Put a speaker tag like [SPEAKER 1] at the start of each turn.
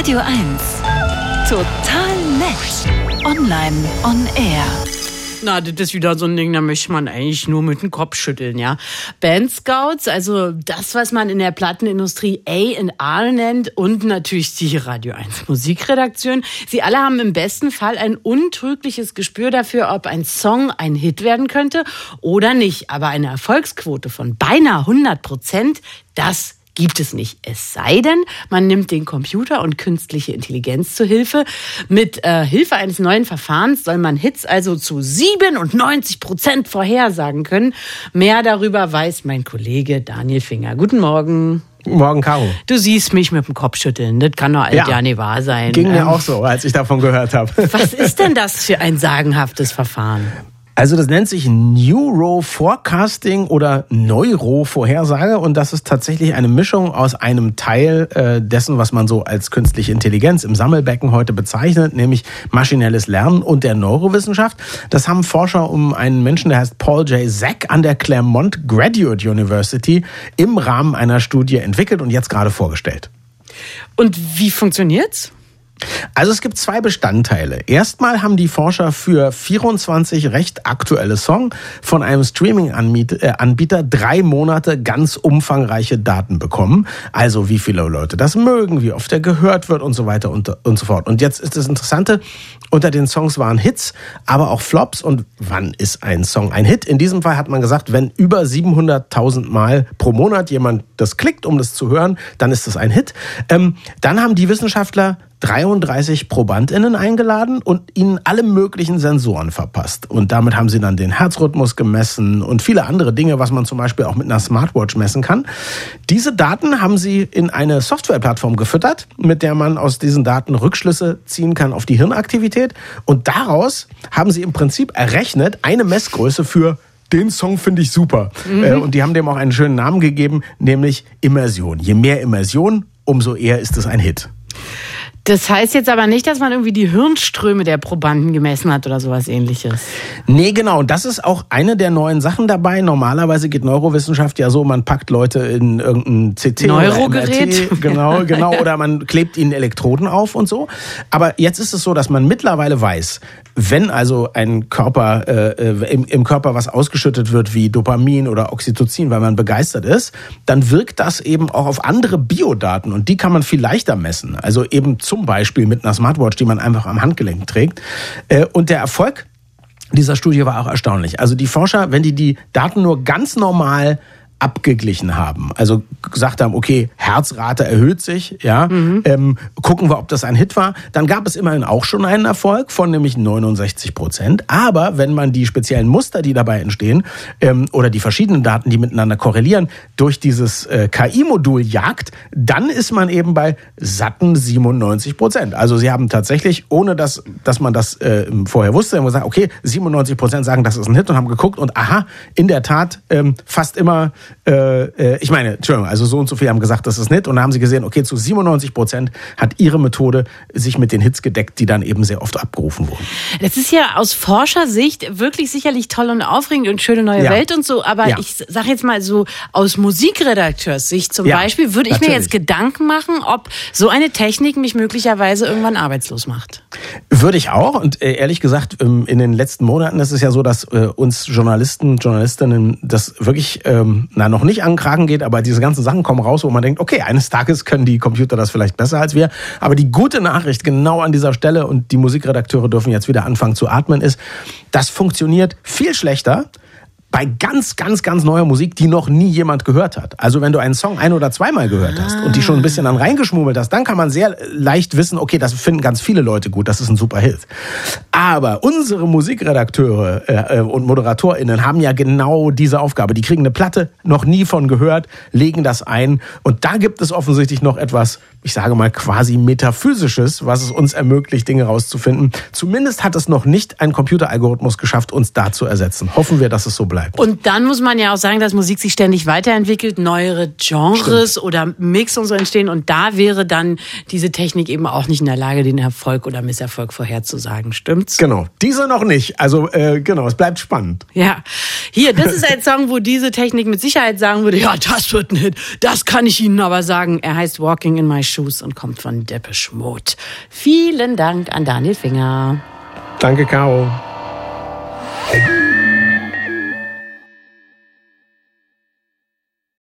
[SPEAKER 1] Radio 1. Total nett. Online on air.
[SPEAKER 2] Na, das ist wieder so ein Ding, da möchte man eigentlich nur mit dem Kopf schütteln, ja. Band Scouts, also das, was man in der Plattenindustrie A&R nennt und natürlich die Radio 1 Musikredaktion. Sie alle haben im besten Fall ein untrügliches Gespür dafür, ob ein Song ein Hit werden könnte oder nicht. Aber eine Erfolgsquote von beinahe 100 Prozent, das gibt es nicht. Es sei denn, man nimmt den Computer und künstliche Intelligenz zu Hilfe. Mit äh, Hilfe eines neuen Verfahrens soll man Hits also zu 97 Prozent vorhersagen können. Mehr darüber weiß mein Kollege Daniel Finger. Guten Morgen.
[SPEAKER 3] Guten Morgen, Caro.
[SPEAKER 2] Du siehst mich mit dem Kopf schütteln. Das kann doch alt ja, ja nicht wahr sein.
[SPEAKER 3] Ging mir ähm, auch so, als ich davon gehört habe.
[SPEAKER 2] Was ist denn das für ein sagenhaftes Verfahren?
[SPEAKER 3] Also das nennt sich Neuro-Forecasting oder Neuro-Vorhersage und das ist tatsächlich eine Mischung aus einem Teil äh, dessen, was man so als künstliche Intelligenz im Sammelbecken heute bezeichnet, nämlich maschinelles Lernen und der Neurowissenschaft. Das haben Forscher um einen Menschen, der heißt Paul J. Zack an der Claremont Graduate University im Rahmen einer Studie entwickelt und jetzt gerade vorgestellt.
[SPEAKER 2] Und wie funktioniert's?
[SPEAKER 3] Also es gibt zwei Bestandteile. Erstmal haben die Forscher für 24 recht aktuelle Songs von einem Streaming-Anbieter äh, drei Monate ganz umfangreiche Daten bekommen. Also wie viele Leute das mögen, wie oft er gehört wird und so weiter und, und so fort. Und jetzt ist das Interessante, unter den Songs waren Hits, aber auch Flops. Und wann ist ein Song ein Hit? In diesem Fall hat man gesagt, wenn über 700.000 Mal pro Monat jemand das klickt, um das zu hören, dann ist das ein Hit. Ähm, dann haben die Wissenschaftler 33 ProbandInnen eingeladen und ihnen alle möglichen Sensoren verpasst. Und damit haben sie dann den Herzrhythmus gemessen und viele andere Dinge, was man zum Beispiel auch mit einer Smartwatch messen kann. Diese Daten haben sie in eine Softwareplattform gefüttert, mit der man aus diesen Daten Rückschlüsse ziehen kann auf die Hirnaktivität. Und daraus haben sie im Prinzip errechnet eine Messgröße für den Song finde ich super. Mhm. Äh, und die haben dem auch einen schönen Namen gegeben, nämlich Immersion. Je mehr Immersion, umso eher ist es ein Hit.
[SPEAKER 2] Das heißt jetzt aber nicht, dass man irgendwie die Hirnströme der Probanden gemessen hat oder sowas ähnliches.
[SPEAKER 3] Nee, genau. Und das ist auch eine der neuen Sachen dabei. Normalerweise geht Neurowissenschaft ja so, man packt Leute in irgendein CT
[SPEAKER 2] Neurogerät.
[SPEAKER 3] Oder MRT, genau, genau. Oder man klebt ihnen Elektroden auf und so. Aber jetzt ist es so, dass man mittlerweile weiß, wenn also ein Körper, äh, im, im Körper was ausgeschüttet wird wie Dopamin oder Oxytocin, weil man begeistert ist, dann wirkt das eben auch auf andere Biodaten und die kann man viel leichter messen. Also eben zum Beispiel mit einer Smartwatch, die man einfach am Handgelenk trägt. Äh, und der Erfolg dieser Studie war auch erstaunlich. Also die Forscher, wenn die die Daten nur ganz normal abgeglichen haben. Also gesagt haben, okay, Herzrate erhöht sich, ja, mhm. ähm, gucken wir, ob das ein Hit war. Dann gab es immerhin auch schon einen Erfolg von nämlich 69 Prozent. Aber wenn man die speziellen Muster, die dabei entstehen, ähm, oder die verschiedenen Daten, die miteinander korrelieren, durch dieses äh, KI-Modul jagt, dann ist man eben bei satten 97 Prozent. Also sie haben tatsächlich, ohne dass, dass man das äh, vorher wusste, haben gesagt, okay, 97 Prozent sagen, das ist ein Hit und haben geguckt und aha, in der Tat ähm, fast immer äh, äh, ich meine, Entschuldigung, also so und so viele haben gesagt, das ist nett. Und dann haben sie gesehen, okay, zu 97 Prozent hat ihre Methode sich mit den Hits gedeckt, die dann eben sehr oft abgerufen wurden.
[SPEAKER 2] Das ist ja aus Forschersicht wirklich sicherlich toll und aufregend und schöne neue ja. Welt und so. Aber ja. ich sage jetzt mal so, aus Musikredakteurs-Sicht zum ja, Beispiel, würde ich natürlich. mir jetzt Gedanken machen, ob so eine Technik mich möglicherweise irgendwann arbeitslos macht.
[SPEAKER 3] Würde ich auch. Und äh, ehrlich gesagt, ähm, in den letzten Monaten ist es ja so, dass äh, uns Journalisten, Journalistinnen das wirklich, ähm, na, noch nicht an den Kragen geht, aber diese ganzen Sachen kommen raus, wo man denkt, okay, eines Tages können die Computer das vielleicht besser als wir. Aber die gute Nachricht genau an dieser Stelle, und die Musikredakteure dürfen jetzt wieder anfangen zu atmen, ist, das funktioniert viel schlechter bei ganz, ganz, ganz neuer Musik, die noch nie jemand gehört hat. Also wenn du einen Song ein- oder zweimal gehört hast ah. und die schon ein bisschen dann reingeschmummelt hast, dann kann man sehr leicht wissen, okay, das finden ganz viele Leute gut, das ist ein super Hit. Aber unsere Musikredakteure äh, äh und ModeratorInnen haben ja genau diese Aufgabe. Die kriegen eine Platte, noch nie von gehört, legen das ein und da gibt es offensichtlich noch etwas, ich sage mal quasi metaphysisches, was es uns ermöglicht, Dinge rauszufinden. Zumindest hat es noch nicht ein Computeralgorithmus geschafft, uns da zu ersetzen. Hoffen wir, dass es so bleibt.
[SPEAKER 2] Und dann muss man ja auch sagen, dass Musik sich ständig weiterentwickelt, neuere Genres Stimmt. oder Mix und so entstehen. Und da wäre dann diese Technik eben auch nicht in der Lage, den Erfolg oder Misserfolg vorherzusagen. Stimmt's?
[SPEAKER 3] Genau. Diese noch nicht. Also äh, genau, es bleibt spannend.
[SPEAKER 2] Ja. Hier, das ist ein Song, wo diese Technik mit Sicherheit sagen würde, ja, das wird ein Hit. Das kann ich Ihnen aber sagen. Er heißt Walking in My Shoes und kommt von Depeche Mode. Vielen Dank an Daniel Finger.
[SPEAKER 3] Danke, Caro.